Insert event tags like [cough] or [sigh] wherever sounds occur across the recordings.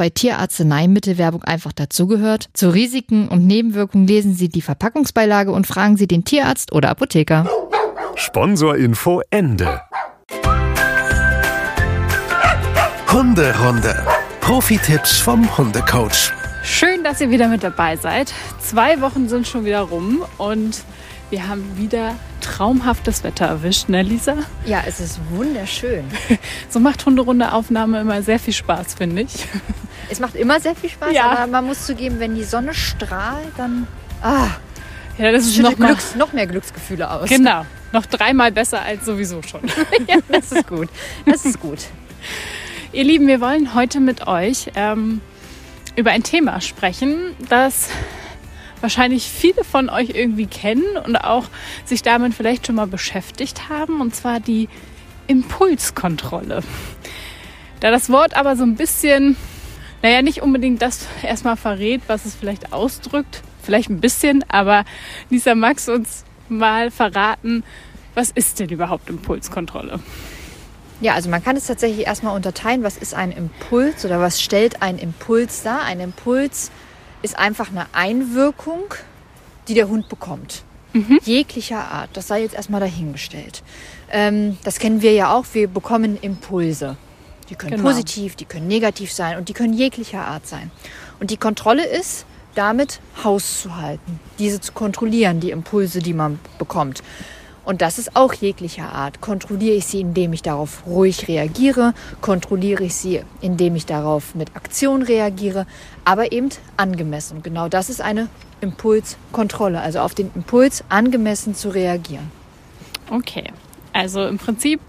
bei Tierarzneimittelwerbung einfach dazugehört, zu Risiken und Nebenwirkungen lesen Sie die Verpackungsbeilage und fragen Sie den Tierarzt oder Apotheker. Sponsorinfo Ende. Hunderunde. Profi-Tipps vom Hundecoach. Schön, dass ihr wieder mit dabei seid. Zwei Wochen sind schon wieder rum und wir haben wieder traumhaftes Wetter erwischt, ne Lisa? Ja, es ist wunderschön. [laughs] So macht Hunderunde-Aufnahme immer sehr viel Spaß, finde ich. Es macht immer sehr viel Spaß, Ja. aber man muss zugeben, wenn die Sonne strahlt, dann ah, Ja, das ist noch, Glücks, noch mehr Glücksgefühle aus. genau, noch dreimal besser als sowieso schon. [laughs] ja, das ist gut. Das ist gut. Ihr Lieben, wir wollen heute mit euch ähm, über ein Thema sprechen, das wahrscheinlich viele von euch irgendwie kennen und auch sich damit vielleicht schon mal beschäftigt haben, und zwar die Impulskontrolle. Da das Wort aber so ein bisschen, naja, nicht unbedingt das erstmal verrät, was es vielleicht ausdrückt, vielleicht ein bisschen, aber Lisa, du uns mal verraten, was ist denn überhaupt Impulskontrolle? Ja, also man kann es tatsächlich erstmal unterteilen, was ist ein Impuls oder was stellt ein Impuls dar. Ein Impuls ist einfach eine Einwirkung, die der Hund bekommt. Jeglicher Art. Das sei jetzt erstmal dahingestellt. Ähm, das kennen wir ja auch. Wir bekommen Impulse. Die können Genau. positiv, die können negativ sein und die können jeglicher Art sein. Und die Kontrolle ist, damit Haus zu halten, diese zu kontrollieren, die Impulse, die man bekommt. Und das ist auch jeglicher Art. Kontrolliere ich sie, indem ich darauf ruhig reagiere, kontrolliere ich sie, indem ich darauf mit Aktion reagiere, aber eben angemessen. Und genau das ist eine Impulskontrolle, also auf den Impuls angemessen zu reagieren. Okay, also im Prinzip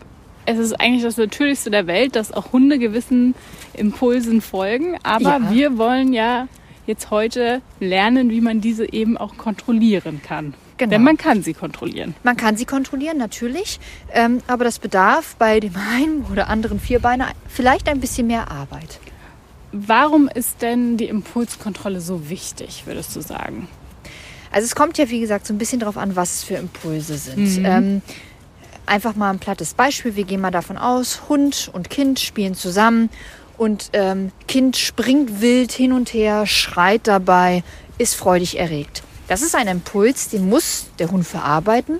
es ist eigentlich das Natürlichste der Welt, dass auch Hunde gewissen Impulsen folgen. Aber Ja. wir wollen ja jetzt heute lernen, wie man diese eben auch kontrollieren kann. Genau. Denn man kann sie kontrollieren. Man kann sie kontrollieren, natürlich, ähm, aber das bedarf bei dem einen oder anderen Vierbeiner vielleicht ein bisschen mehr Arbeit. Warum ist denn die Impulskontrolle so wichtig, würdest du sagen? Also es kommt ja, wie gesagt, so ein bisschen darauf an, was es für Impulse sind. Ähm, einfach mal ein plattes Beispiel. Wir gehen mal davon aus, Hund und Kind spielen zusammen und ähm, Kind springt wild hin und her, schreit dabei, ist freudig erregt. Das ist ein Impuls, den muss der Hund verarbeiten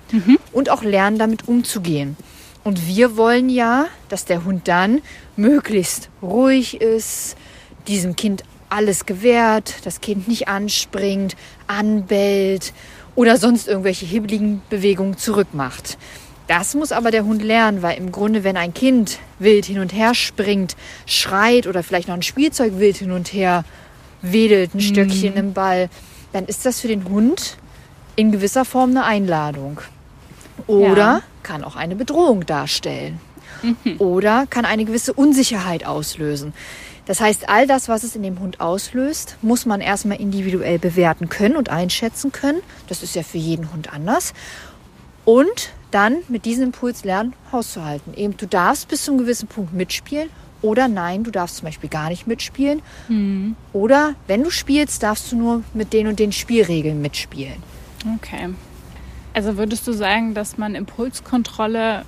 und auch lernen, damit umzugehen. Und wir wollen ja, dass der Hund dann möglichst ruhig ist, diesem Kind alles gewährt, das Kind nicht anspringt, anbellt oder sonst irgendwelche hibbeligen Bewegungen zurückmacht. Das muss aber der Hund lernen, weil im Grunde, wenn ein Kind wild hin und her springt, schreit oder vielleicht noch ein Spielzeug wild hin und her wedelt, ein Stöckchen im Ball, dann ist das für den Hund in gewisser Form eine Einladung. Oder Ja. kann auch eine Bedrohung darstellen. Oder kann eine gewisse Unsicherheit auslösen. Das heißt, all das, was es in dem Hund auslöst, muss man erstmal individuell bewerten können und einschätzen können. Das ist ja für jeden Hund anders. Und dann mit diesem Impuls lernen, hauszuhalten. Eben, du darfst bis zu einem gewissen Punkt mitspielen oder nein, du darfst zum Beispiel gar nicht mitspielen. Oder wenn du spielst, darfst du nur mit den und den Spielregeln mitspielen. Okay. Also würdest du sagen, dass man Impulskontrolle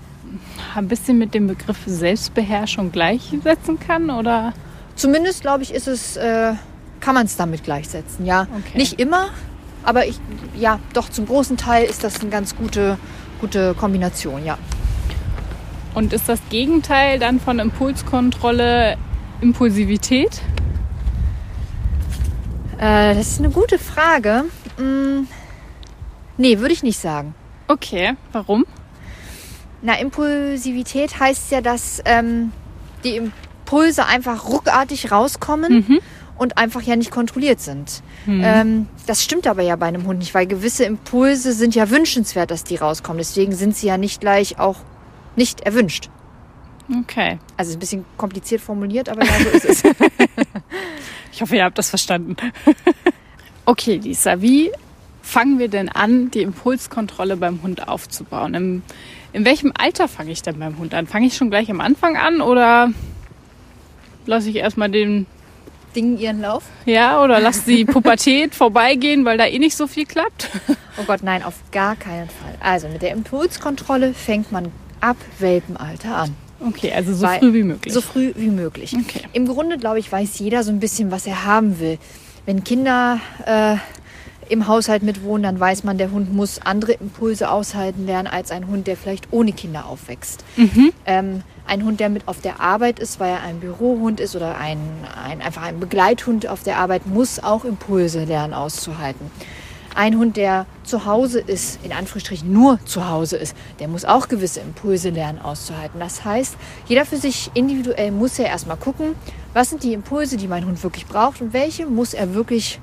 ein bisschen mit dem Begriff Selbstbeherrschung gleichsetzen kann? Oder? Zumindest, glaube ich, ist es, äh, kann man es damit gleichsetzen. Ja, Okay. nicht immer, aber ich, ja, doch zum großen Teil ist das eine ganz gute, gute Kombination, ja. Und ist das Gegenteil dann von Impulskontrolle Impulsivität? Äh, das ist eine gute Frage. Hm, nee, würde ich nicht sagen. Okay, warum? Na, Impulsivität heißt ja, dass ähm, die Impulse einfach ruckartig rauskommen Mhm. und einfach ja nicht kontrolliert sind. Ähm, das stimmt aber ja bei einem Hund nicht, weil gewisse Impulse sind ja wünschenswert, dass die rauskommen. Deswegen sind sie ja nicht gleich auch nicht erwünscht. Okay. Also ist ein bisschen kompliziert formuliert, aber ja, so ist es. [laughs] Ich hoffe, ihr habt das verstanden. [laughs] okay, Lisa, wie fangen wir denn an, die Impulskontrolle beim Hund aufzubauen? Im, in welchem Alter fange ich denn beim Hund an? Fange ich schon gleich am Anfang an oder lasse ich erstmal den, Dingen ihren Lauf. ja, oder lasse die [laughs] Pubertät vorbeigehen, weil da eh nicht so viel klappt? Oh Gott, nein, auf gar keinen Fall. Also mit der Impulskontrolle fängt man ab Welpenalter an. Okay, also so Weil- früh wie möglich. So früh wie möglich. Okay. Im Grunde, glaube ich, weiß jeder so ein bisschen, was er haben will. Wenn Kinder äh, im Haushalt mitwohnen, dann weiß man, der Hund muss andere Impulse aushalten lernen als ein Hund, der vielleicht ohne Kinder aufwächst. Ähm, ein Hund, der mit auf der Arbeit ist, weil er ein Bürohund ist oder ein, ein, einfach ein Begleithund auf der Arbeit, muss auch Impulse lernen auszuhalten. Ein Hund, der zu Hause ist, in Anführungsstrichen nur zu Hause ist, der muss auch gewisse Impulse lernen auszuhalten. Das heißt, jeder für sich individuell muss ja erstmal gucken, was sind die Impulse, die mein Hund wirklich braucht und welche muss er wirklich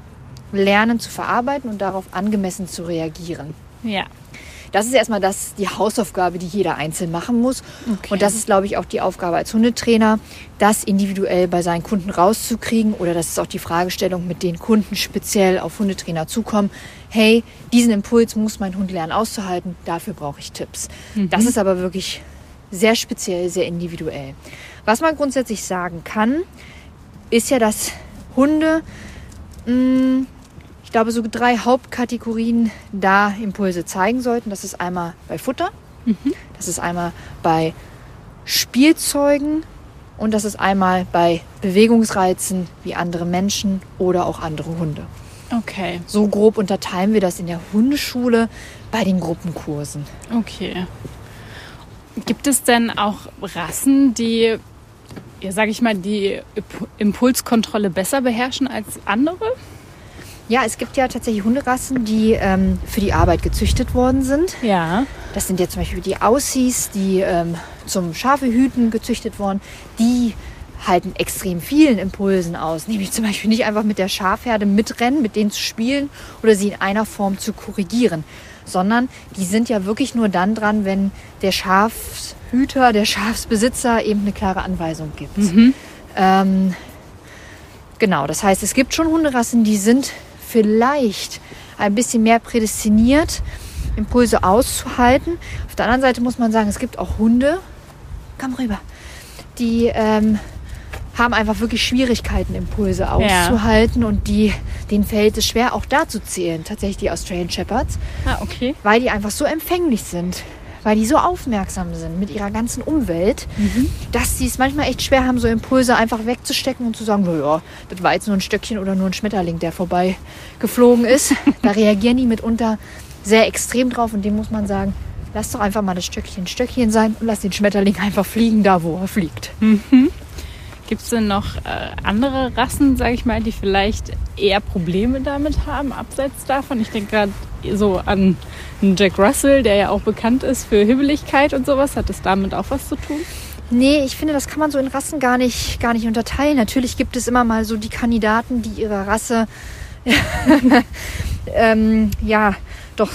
lernen zu verarbeiten und darauf angemessen zu reagieren. ja. Das ist erstmal das, die Hausaufgabe, die jeder einzeln machen muss. Okay. Und das ist, glaube ich, auch die Aufgabe als Hundetrainer, das individuell bei seinen Kunden rauszukriegen. Oder das ist auch die Fragestellung, mit den Kunden speziell auf Hundetrainer zukommen. Hey, diesen Impuls muss mein Hund lernen auszuhalten. Dafür brauche ich Tipps. Das ist aber wirklich sehr speziell, sehr individuell. Was man grundsätzlich sagen kann, ist ja, dass Hunde mh, ich glaube, so drei Hauptkategorien da Impulse zeigen sollten. Das ist einmal bei Futter, das ist einmal bei Spielzeugen und das ist einmal bei Bewegungsreizen wie andere Menschen oder auch andere Hunde. Okay, So grob unterteilen wir das in der Hundeschule bei den Gruppenkursen. okay. Gibt es denn auch Rassen, die, ja, sag ich mal, die Imp- Impulskontrolle besser beherrschen als andere? Ja, es gibt ja tatsächlich Hunderassen, die ähm, für die Arbeit gezüchtet worden sind. Ja. Das sind ja zum Beispiel die Aussies, die ähm, zum Schafehüten gezüchtet wurden. Die halten extrem vielen Impulsen aus. Nämlich zum Beispiel nicht einfach mit der Schafherde mitrennen, mit denen zu spielen oder sie in einer Form zu korrigieren. Sondern die sind ja wirklich nur dann dran, wenn der Schafhüter, der Schafsbesitzer eben eine klare Anweisung gibt. Ähm, genau, das heißt, es gibt schon Hunderassen, die sind vielleicht ein bisschen mehr prädestiniert, Impulse auszuhalten. Auf der anderen Seite muss man sagen, es gibt auch Hunde, komm rüber, die ähm, haben einfach wirklich Schwierigkeiten, Impulse auszuhalten und die, denen fällt es schwer, auch da zu zählen, tatsächlich die Australian Shepherds, Ah, okay. weil die einfach so empfänglich sind, weil die so aufmerksam sind mit ihrer ganzen Umwelt, dass sie es manchmal echt schwer haben, so Impulse einfach wegzustecken und zu sagen, ja, das war jetzt nur ein Stöckchen oder nur ein Schmetterling, der vorbei geflogen ist. [laughs] da reagieren die mitunter sehr extrem drauf und dem muss man sagen, lass doch einfach mal das Stöckchen Stöckchen sein und lass den Schmetterling einfach fliegen, da wo er fliegt. Gibt es denn noch äh, andere Rassen, sage ich mal, die vielleicht eher Probleme damit haben, abseits davon? Ich denke gerade so an einen Jack Russell, der ja auch bekannt ist für Hibbeligkeit und sowas. Hat das damit auch was zu tun? Nee, ich finde, das kann man so in Rassen gar nicht, gar nicht unterteilen. Natürlich gibt es immer mal so die Kandidaten, die ihre Rasse [laughs] ähm, ja doch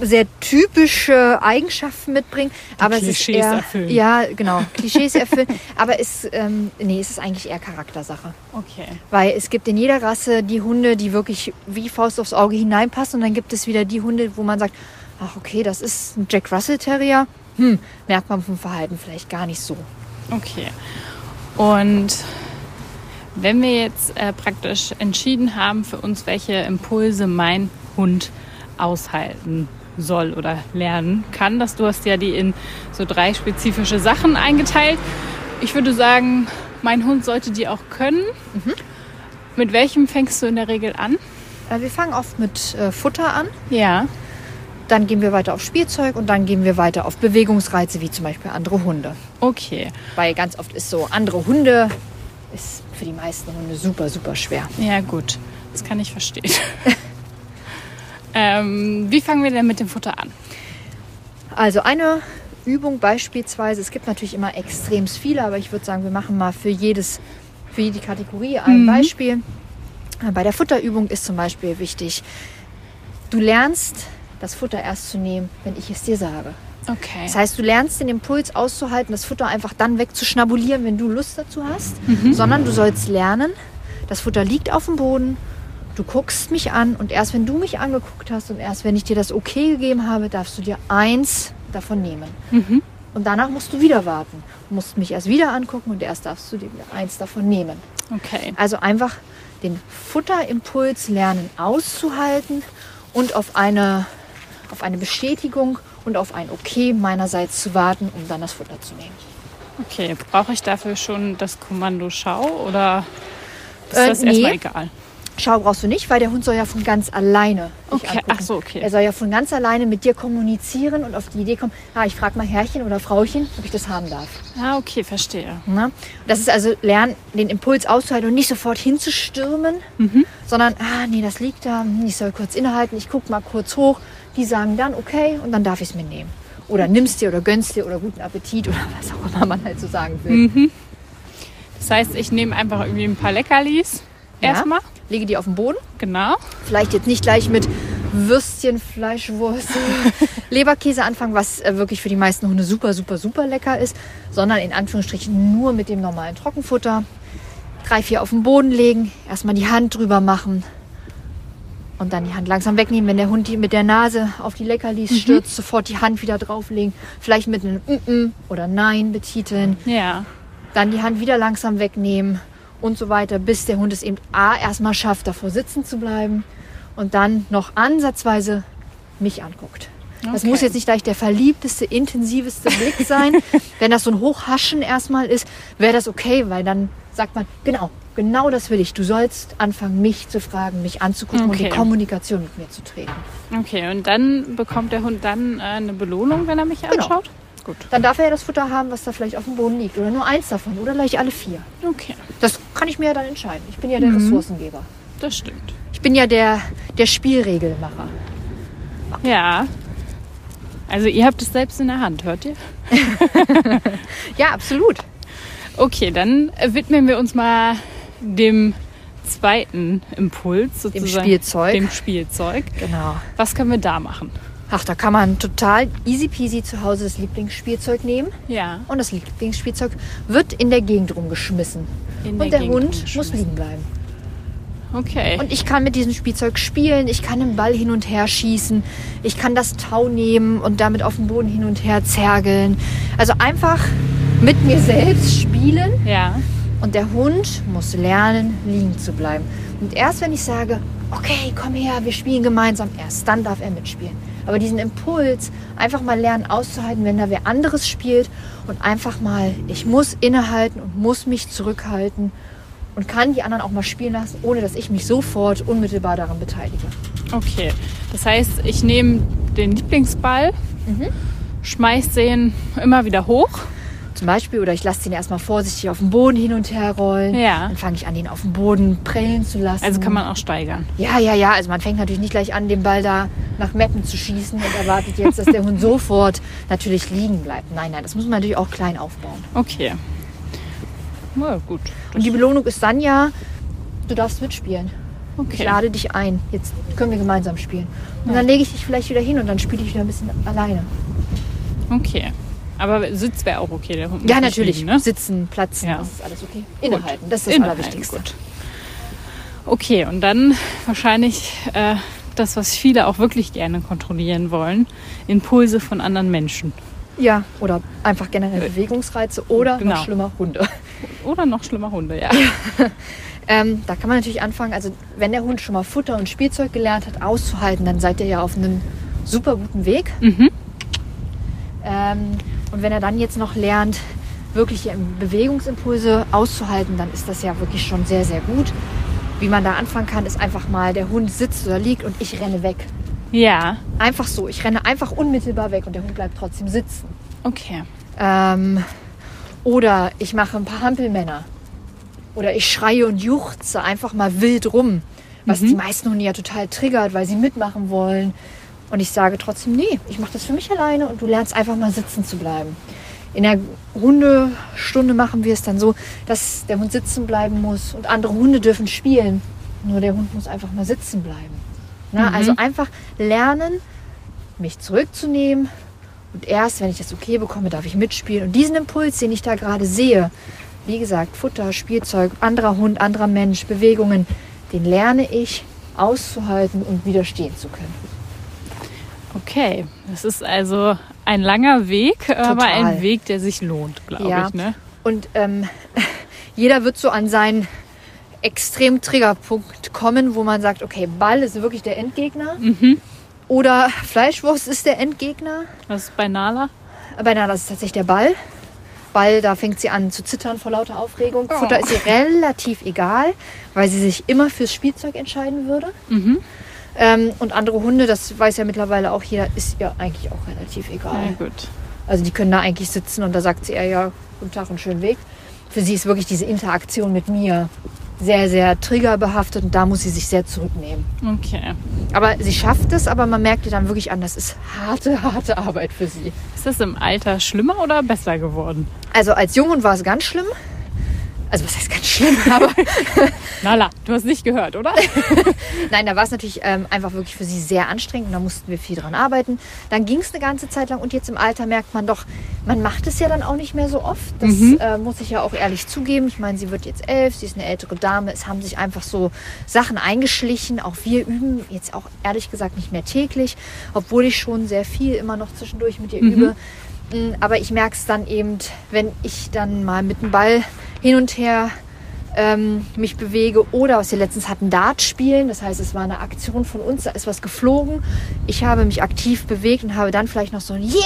sehr typische Eigenschaften mitbringen. aber es ist Klischees eher, erfüllen. Ja, genau, Klischees erfüllen. [laughs] aber es, ähm, nee, es ist eigentlich eher Charaktersache. Okay. Weil es gibt in jeder Rasse die Hunde, die wirklich wie Faust aufs Auge hineinpassen. Und dann gibt es wieder die Hunde, wo man sagt, ach okay, das ist ein Jack Russell Terrier. Hm, merkt man vom Verhalten vielleicht gar nicht so. Okay. Und wenn wir jetzt äh, praktisch entschieden haben für uns, welche Impulse mein Hund aushalten soll oder lernen kann, dass du hast ja die in so drei spezifische Sachen eingeteilt. Ich würde sagen, mein Hund sollte die auch können. Mit welchem fängst du in der Regel an? Äh, Wir fangen oft mit äh, Futter an. Ja. Dann gehen wir weiter auf Spielzeug und dann gehen wir weiter auf Bewegungsreize, wie zum Beispiel andere Hunde. Okay. Weil ganz oft ist so, andere Hunde ist für die meisten Hunde super, super schwer. Ja, gut. Das kann ich verstehen. [laughs] ähm, wie fangen wir denn mit dem Futter an? Also eine Übung beispielsweise, es gibt natürlich immer extrem viele, aber ich würde sagen, wir machen mal für jedes, für jede Kategorie ein Beispiel. Bei der Futterübung ist zum Beispiel wichtig, du lernst das Futter erst zu nehmen, wenn ich es dir sage. Okay. Das heißt, du lernst den Impuls auszuhalten, das Futter einfach dann wegzuschnabulieren, wenn du Lust dazu hast, sondern du sollst lernen, das Futter liegt auf dem Boden, du guckst mich an und erst wenn du mich angeguckt hast und erst wenn ich dir das okay gegeben habe, darfst du dir eins davon nehmen. Und danach musst du wieder warten. Du musst mich erst wieder angucken und erst darfst du dir eins davon nehmen. Okay. Also einfach den Futterimpuls lernen auszuhalten und auf eine, auf eine Bestätigung und auf ein Okay meinerseits zu warten, um dann das Futter zu nehmen. Okay. Brauche ich dafür schon das Kommando Schau oder ist Äh, das nee. erstmal egal? Schau brauchst du nicht, weil der Hund soll ja von ganz alleine Okay, ach so, okay. Er soll ja von ganz alleine mit dir kommunizieren und auf die Idee kommen, ah, ich frage mal Herrchen oder Frauchen, ob ich das haben darf. Ah, okay, verstehe. Ne? Das ist also lernen, den Impuls auszuhalten und nicht sofort hinzustürmen, sondern, ah, nee, das liegt da, hm, ich soll kurz innehalten, ich gucke mal kurz hoch. Die sagen dann, okay, und dann darf ich es mir nehmen. Oder nimmst dir oder gönnst dir oder guten Appetit oder [laughs] was auch immer man halt so sagen will. Das heißt, ich nehme einfach irgendwie ein paar Leckerlis Ja. erstmal. Lege die auf den Boden. Genau. Vielleicht jetzt nicht gleich mit Würstchen, Fleischwurst, [laughs] Leberkäse anfangen, was äh, wirklich für die meisten Hunde super, super, super lecker ist, sondern in Anführungsstrichen nur mit dem normalen Trockenfutter. Drei, vier auf den Boden legen, erstmal die Hand drüber machen und dann die Hand langsam wegnehmen. Wenn der Hund die mit der Nase auf die Leckerlis stürzt, sofort die Hand wieder drauflegen. Vielleicht mit einem mm -mm oder Nein betiteln Ja. dann die Hand wieder langsam wegnehmen und so weiter, bis der Hund es eben A erstmal schafft, davor sitzen zu bleiben und dann noch ansatzweise mich anguckt. Das Okay. muss jetzt nicht gleich der verliebteste, intensiveste Blick [laughs] sein. Wenn das so ein Hochhaschen erstmal ist, wäre das okay, weil dann sagt man, genau, genau das will ich. Du sollst anfangen, mich zu fragen, mich anzugucken und Okay. in Kommunikation mit mir zu treten. Okay, und dann bekommt der Hund dann äh, eine Belohnung, wenn er mich Genau. anschaut? Gut. Dann darf er ja das Futter haben, was da vielleicht auf dem Boden liegt. Oder nur eins davon. Oder gleich alle vier. Okay, Das kann ich mir ja dann entscheiden. Ich bin ja der Ressourcengeber. das stimmt. Ich bin ja der, der Spielregelmacher. Ja. Also ihr habt es selbst in der Hand, hört ihr? [laughs] Ja, absolut. Okay, dann widmen wir uns mal dem zweiten Impuls sozusagen. Spielzeug. Dem Spielzeug. Genau. Was können wir da machen? Ach, da kann man total easy peasy zu Hause das Lieblingsspielzeug nehmen. Ja. Und das Lieblingsspielzeug wird in der Gegend rumgeschmissen. In und der Gegend Hund muss liegen bleiben. Okay. Und ich kann mit diesem Spielzeug spielen, ich kann den Ball hin und her schießen, ich kann das Tau nehmen und damit auf dem Boden hin und her zergeln. Also einfach mit mir selbst spielen ja. Und der Hund muss lernen, liegen zu bleiben. Und erst wenn ich sage, okay, komm her, wir spielen gemeinsam, erst dann darf er mitspielen. Aber diesen Impuls, einfach mal lernen auszuhalten, wenn da wer anderes spielt und einfach mal, ich muss innehalten und muss mich zurückhalten und kann die anderen auch mal spielen lassen, ohne dass ich mich sofort unmittelbar daran beteilige. Okay. Das heißt, ich nehme den Lieblingsball, Mhm. schmeiß den immer wieder hoch. Zum Beispiel, oder ich lasse den erstmal vorsichtig auf dem Boden hin und her rollen. Ja. Dann fange ich an, den auf dem Boden prellen zu lassen. Also kann man auch steigern. Ja, ja, ja. Also man fängt natürlich nicht gleich an, den Ball da nach Meppen zu schießen und erwartet jetzt, dass der Hund [laughs] sofort natürlich liegen bleibt. Nein, nein, das muss man natürlich auch klein aufbauen. Okay. Na gut. Und die Belohnung ist dann ja, du darfst mitspielen. Ich Okay. lade dich ein. Jetzt können wir gemeinsam spielen. Und dann lege ich dich vielleicht wieder hin und dann spiele ich wieder ein bisschen alleine. Okay. Aber Sitz wäre auch okay, der Hund. Ja, natürlich. Liegen, ne? Sitzen, platzen, Ja. das ist alles okay. Innehalten, das ist das Innehalten, Allerwichtigste. Gut. Okay, und dann wahrscheinlich äh, das, was viele auch wirklich gerne kontrollieren wollen: Impulse von anderen Menschen. Ja, oder einfach generell Bewegungsreize oder Genau. noch schlimmer Hunde. [laughs] Oder noch schlimmer Hunde, ja. [laughs] Ähm, da kann man natürlich anfangen, also wenn der Hund schon mal Futter und Spielzeug gelernt hat, auszuhalten, dann seid ihr ja auf einem super guten Weg. Mhm. Ähm, und wenn er dann jetzt noch lernt, wirklich Bewegungsimpulse auszuhalten, dann ist das ja wirklich schon sehr, sehr gut. Wie man da anfangen kann, ist einfach mal, der Hund sitzt oder liegt und ich renne weg. Ja, Einfach so. Ich renne einfach unmittelbar weg und der Hund bleibt trotzdem sitzen. okay. Ähm, oder ich mache ein paar Hampelmänner. Oder ich schreie und juchze einfach mal wild rum. Was die meisten Hunde ja total triggert, weil sie mitmachen wollen. Und ich sage trotzdem, nee, ich mache das für mich alleine und du lernst einfach mal sitzen zu bleiben. In der Hundestunde machen wir es dann so, dass der Hund sitzen bleiben muss und andere Hunde dürfen spielen. Nur der Hund muss einfach mal sitzen bleiben. Na, Also einfach lernen, mich zurückzunehmen und erst, wenn ich das okay bekomme, darf ich mitspielen. Und diesen Impuls, den ich da gerade sehe, wie gesagt, Futter, Spielzeug, anderer Hund, anderer Mensch, Bewegungen, den lerne ich auszuhalten und widerstehen zu können. Okay, das ist also ein langer Weg, aber Total. ein Weg, der sich lohnt, glaube Ja. ich. Ne? Und ähm, [laughs] jeder wird so an seinen extrem Triggerpunkt kommen, wo man sagt, okay, Ball ist wirklich der Endgegner. Oder Fleischwurst ist der Endgegner. Was ist bei Nala? Bei Nala ist es tatsächlich der Ball. Ball, da fängt sie an zu zittern vor lauter Aufregung. Futter ist ihr relativ egal, weil sie sich immer fürs Spielzeug entscheiden würde. Ähm, und andere Hunde, das weiß ja mittlerweile auch jeder, ist ihr eigentlich auch relativ egal. Ja. Also die können da eigentlich sitzen und da sagt sie eher, ja, guten Tag und schönen Weg. Für sie ist wirklich diese Interaktion mit mir sehr, sehr triggerbehaftet und da muss sie sich sehr zurücknehmen. Okay. Aber sie schafft es, aber man merkt ihr dann wirklich an, das ist harte, harte Arbeit für sie. Ist das im Alter schlimmer oder besser geworden? Also als Junghund war es ganz schlimm. Also was heißt ganz schlimm, [laughs] aber [laughs] Nala, du hast nicht gehört, oder? [laughs] nein, da war es natürlich ähm, einfach wirklich für sie sehr anstrengend und da mussten wir viel dran arbeiten. Dann ging es eine ganze Zeit lang und jetzt im Alter merkt man doch, man macht es ja dann auch nicht mehr so oft. Das äh, muss ich ja auch ehrlich zugeben. Ich meine, sie wird jetzt elf, sie ist eine ältere Dame. Es haben sich einfach so Sachen eingeschlichen. Auch wir üben jetzt auch ehrlich gesagt nicht mehr täglich, obwohl ich schon sehr viel immer noch zwischendurch mit ihr übe. Mm, Aber ich merke es dann eben, wenn ich dann mal mit dem Ball hin und her ähm, mich bewege oder was wir letztens hatten, Dart spielen. Das heißt, es war eine Aktion von uns, da ist was geflogen. Ich habe mich aktiv bewegt und habe dann vielleicht noch so ein Yeah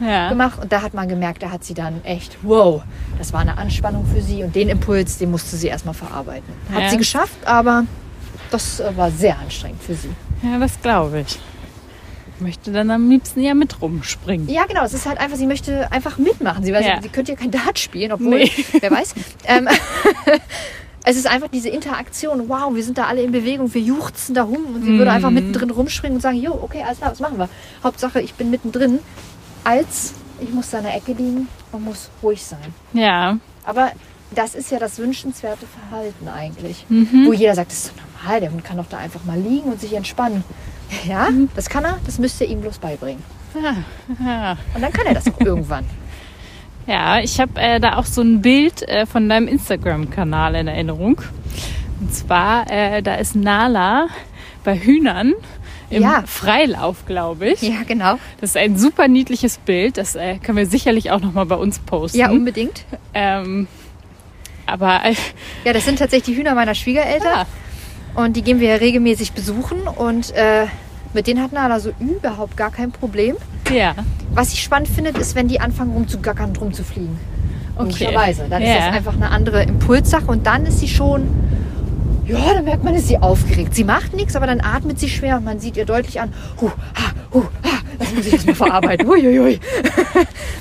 Ja. gemacht und da hat man gemerkt, da hat sie dann echt, wow, das war eine Anspannung für sie und den Impuls, den musste sie erstmal verarbeiten. Hat Ja. sie geschafft, aber das äh, war sehr anstrengend für sie. Ja, das glaube ich. Ich möchte dann am liebsten ja mit rumspringen. Ja, genau. Es ist halt einfach, sie möchte einfach mitmachen. Sie weiß, Ja. sie könnte ja kein Dart spielen, obwohl, Nee. [laughs] wer weiß. Ähm, [laughs] es ist einfach diese Interaktion. Wow, wir sind da alle in Bewegung, wir juchzen da rum und sie würde Mhm. einfach mittendrin rumspringen und sagen, jo, okay, alles klar, was machen wir? Hauptsache, ich bin mittendrin, als ich muss da in der Ecke liegen und muss ruhig sein. Ja. Aber das ist ja das wünschenswerte Verhalten eigentlich. Mhm. Wo jeder sagt, das ist doch normal, der Hund kann doch da einfach mal liegen und sich entspannen. Ja, Mhm. das kann er, das müsst ihr ihm bloß beibringen. Ja, ja. Und dann kann er das auch [laughs] irgendwann. Ja, ich habe äh, da auch so ein Bild äh, von deinem Instagram-Kanal in Erinnerung. Und zwar, äh, da ist Nala bei Hühnern im Ja. Freilauf, glaube ich. Ja, genau. Das ist ein super niedliches Bild. Das äh, können wir sicherlich auch noch mal bei uns posten. Ja, unbedingt. ähm, aber Ja, das sind tatsächlich die Hühner meiner Schwiegereltern. ja, Und die gehen wir ja regelmäßig besuchen. Und äh, mit denen hat Nala so überhaupt gar kein Problem. ja, Was ich spannend finde, ist, wenn die anfangen rumzugackern und rumzufliegen. Okay. Logischerweise. Dann ist Ja. das einfach eine andere Impulssache. Und dann ist sie schon, ja, dann merkt man, ist sie aufgeregt. Sie macht nichts, aber dann atmet sie schwer und man sieht ihr deutlich an, hu, ha, hu, ha, das muss ich erstmal verarbeiten. Uiuiui.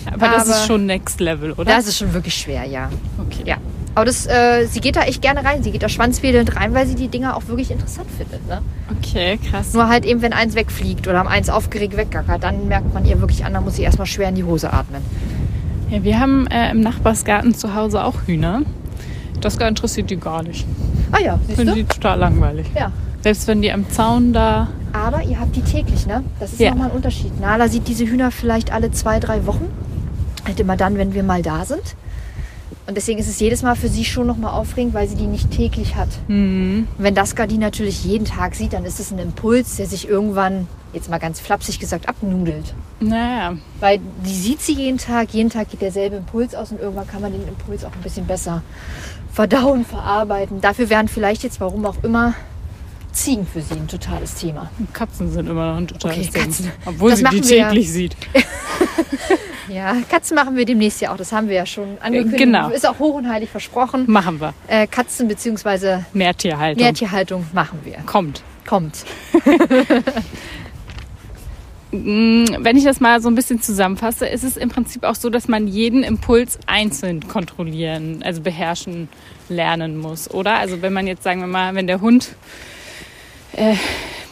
aber das Aber- ist schon Next Level, oder? Das ist schon wirklich schwer, ja. okay. Ja. Aber das, äh, sie geht da echt gerne rein. Sie geht da schwanzwedelnd rein, weil sie die Dinger auch wirklich interessant findet. Ne? Okay, krass. Nur halt eben, wenn eins wegfliegt oder eins aufgeregt weggackert, dann merkt man ihr wirklich an, dann muss sie erstmal schwer in die Hose atmen. Ja, wir haben äh, im Nachbarsgarten zu Hause auch Hühner. Das interessiert die gar nicht. Ah ja, siehst Finden du? die total langweilig. Ja. Selbst wenn die am Zaun da. Aber ihr habt die täglich, ne? Das ist Ja. nochmal ein Unterschied. Nala sieht diese Hühner vielleicht alle zwei, drei Wochen. Halt immer dann, wenn wir mal da sind. Und deswegen ist es jedes Mal für sie schon nochmal aufregend, weil sie die nicht täglich hat. Mhm. Und wenn das die natürlich jeden Tag sieht, dann ist es ein Impuls, der sich irgendwann, jetzt mal ganz flapsig gesagt, abnudelt. Naja. Weil die sieht sie jeden Tag, jeden Tag geht derselbe Impuls aus und irgendwann kann man den Impuls auch ein bisschen besser verdauen, verarbeiten. Dafür wären vielleicht jetzt, warum auch immer, Ziegen für sie ein totales Thema. Katzen sind immer noch ein totales Okay. Katzen. Obwohl Das sie die wir ja. täglich sieht. [laughs] Ja, Katzen machen wir demnächst ja auch, das haben wir ja schon angekündigt. genau. Ist auch hoch und heilig versprochen. Machen wir. Äh, Katzen bzw. Mehrtierhaltung. Mehrtierhaltung machen wir. Kommt. Kommt. [laughs] wenn ich das mal so ein bisschen zusammenfasse, ist es im Prinzip auch so, dass man jeden Impuls einzeln kontrollieren, also beherrschen lernen muss, oder? Also wenn man jetzt, sagen wir mal, wenn der Hund äh,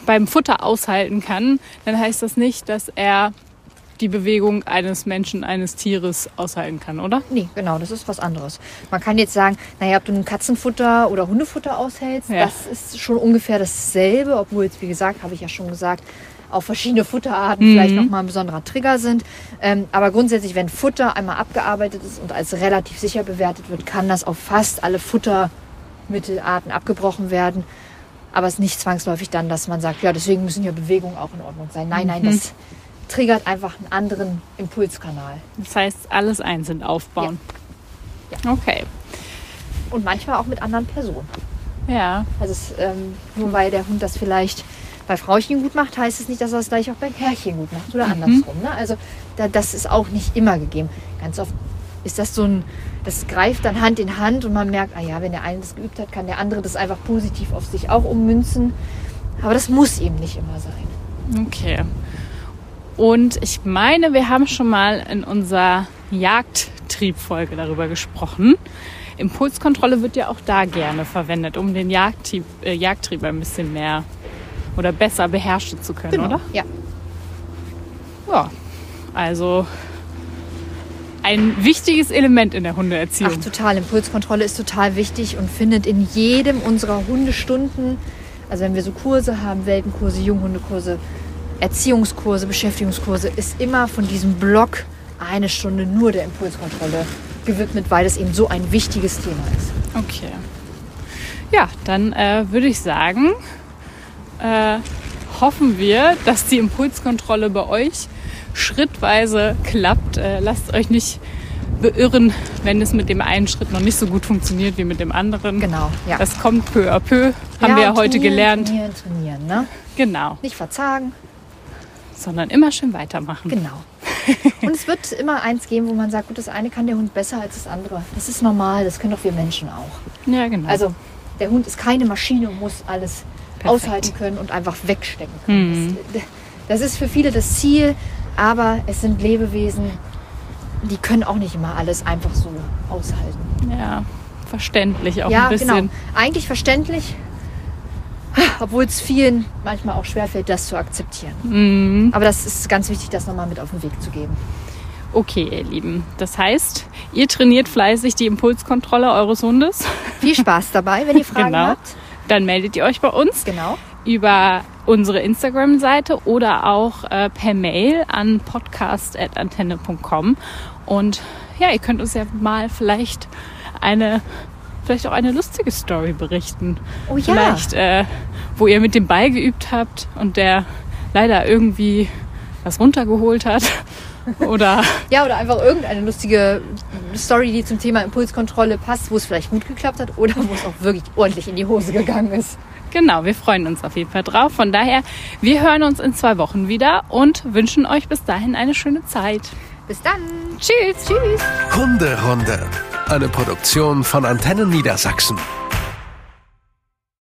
beim Futter aushalten kann, dann heißt das nicht, dass er die Bewegung eines Menschen, eines Tieres aushalten kann, oder? Nee, genau, das ist was anderes. Man kann jetzt sagen, naja, ob du ein Katzenfutter oder Hundefutter aushältst, Ja. das ist schon ungefähr dasselbe, obwohl jetzt, wie gesagt, habe ich ja schon gesagt, auch verschiedene Futterarten Mhm. vielleicht nochmal ein besonderer Trigger sind. Ähm, aber grundsätzlich, wenn Futter einmal abgearbeitet ist und als relativ sicher bewertet wird, kann das auf fast alle Futtermittelarten abgebrochen werden. Aber es ist nicht zwangsläufig dann, dass man sagt, ja, deswegen müssen ja Bewegungen auch in Ordnung sein. Nein, nein, Mhm. das triggert einfach einen anderen Impulskanal. Das heißt, alles einzeln aufbauen. Okay. Und manchmal auch mit anderen Personen. Ja. Also es, ähm, nur weil der Hund das vielleicht bei Frauchen gut macht, heißt es nicht, dass er es gleich auch bei Herrchen gut macht oder andersrum. Ne? Also da, das ist auch nicht immer gegeben. Ganz oft ist das so ein, das greift dann Hand in Hand und man merkt, ah ja, wenn der eine das geübt hat, kann der andere das einfach positiv auf sich auch ummünzen. Aber das muss eben nicht immer sein. Okay. Und ich meine, wir haben schon mal in unserer Jagdtriebfolge darüber gesprochen. Impulskontrolle wird ja auch da gerne verwendet, um den Jagdtrieb, äh, Jagdtrieb ein bisschen mehr oder besser beherrschen zu können, oder? Ja. Ja. Also ein wichtiges Element in der Hundeerziehung. Ach, total. Impulskontrolle ist total wichtig und findet in jedem unserer Hundestunden, also wenn wir so Kurse haben, Welpenkurse, Junghundekurse, Erziehungskurse, Beschäftigungskurse, ist immer von diesem Block eine Stunde nur der Impulskontrolle gewidmet, weil es eben so ein wichtiges Thema ist. Okay. Ja, dann äh, würde ich sagen, äh, hoffen wir, dass die Impulskontrolle bei euch schrittweise klappt. Äh, lasst euch nicht beirren, wenn es mit dem einen Schritt noch nicht so gut funktioniert wie mit dem anderen. Genau, ja. Das kommt peu à peu, haben wir ja heute gelernt. Trainieren, trainieren, ne? Genau, Nicht verzagen, sondern immer schön weitermachen. genau. [laughs] Und es wird immer eins geben, wo man sagt, gut, das eine kann der Hund besser als das andere. Das ist normal, das können doch wir Menschen auch. Ja, genau. Also der Hund ist keine Maschine und muss alles Perfekt. aushalten können und einfach wegstecken können. Das, das ist für viele das Ziel, aber es sind Lebewesen, die können auch nicht immer alles einfach so aushalten. ja, verständlich auch ja, ein bisschen. genau. Eigentlich verständlich, obwohl es vielen manchmal auch schwerfällt, das zu akzeptieren. Mhm. Aber das ist ganz wichtig, das nochmal mit auf den Weg zu geben. Okay, ihr Lieben. Das heißt, ihr trainiert fleißig die Impulskontrolle eures Hundes. Viel Spaß dabei, wenn ihr [laughs] Fragen Genau. habt. Dann meldet ihr euch bei uns Genau. Über unsere Instagram-Seite oder auch äh, per Mail an podcast.antenne.com. Und ja, ihr könnt uns ja mal vielleicht eine, vielleicht auch eine lustige Story berichten. Oh ja. Vielleicht, äh, wo ihr mit dem Ball geübt habt und der leider irgendwie was runtergeholt hat. [laughs] Oder Ja, oder einfach irgendeine lustige Story, die zum Thema Impulskontrolle passt, wo es vielleicht gut geklappt hat oder wo es auch wirklich ordentlich in die Hose gegangen ist. Genau, wir freuen uns auf jeden Fall drauf. Von daher, wir hören uns in zwei Wochen wieder und wünschen euch bis dahin eine schöne Zeit. Bis dann. Tschüss. Tschüss. Hunderunde. Eine Produktion von Antennen Niedersachsen.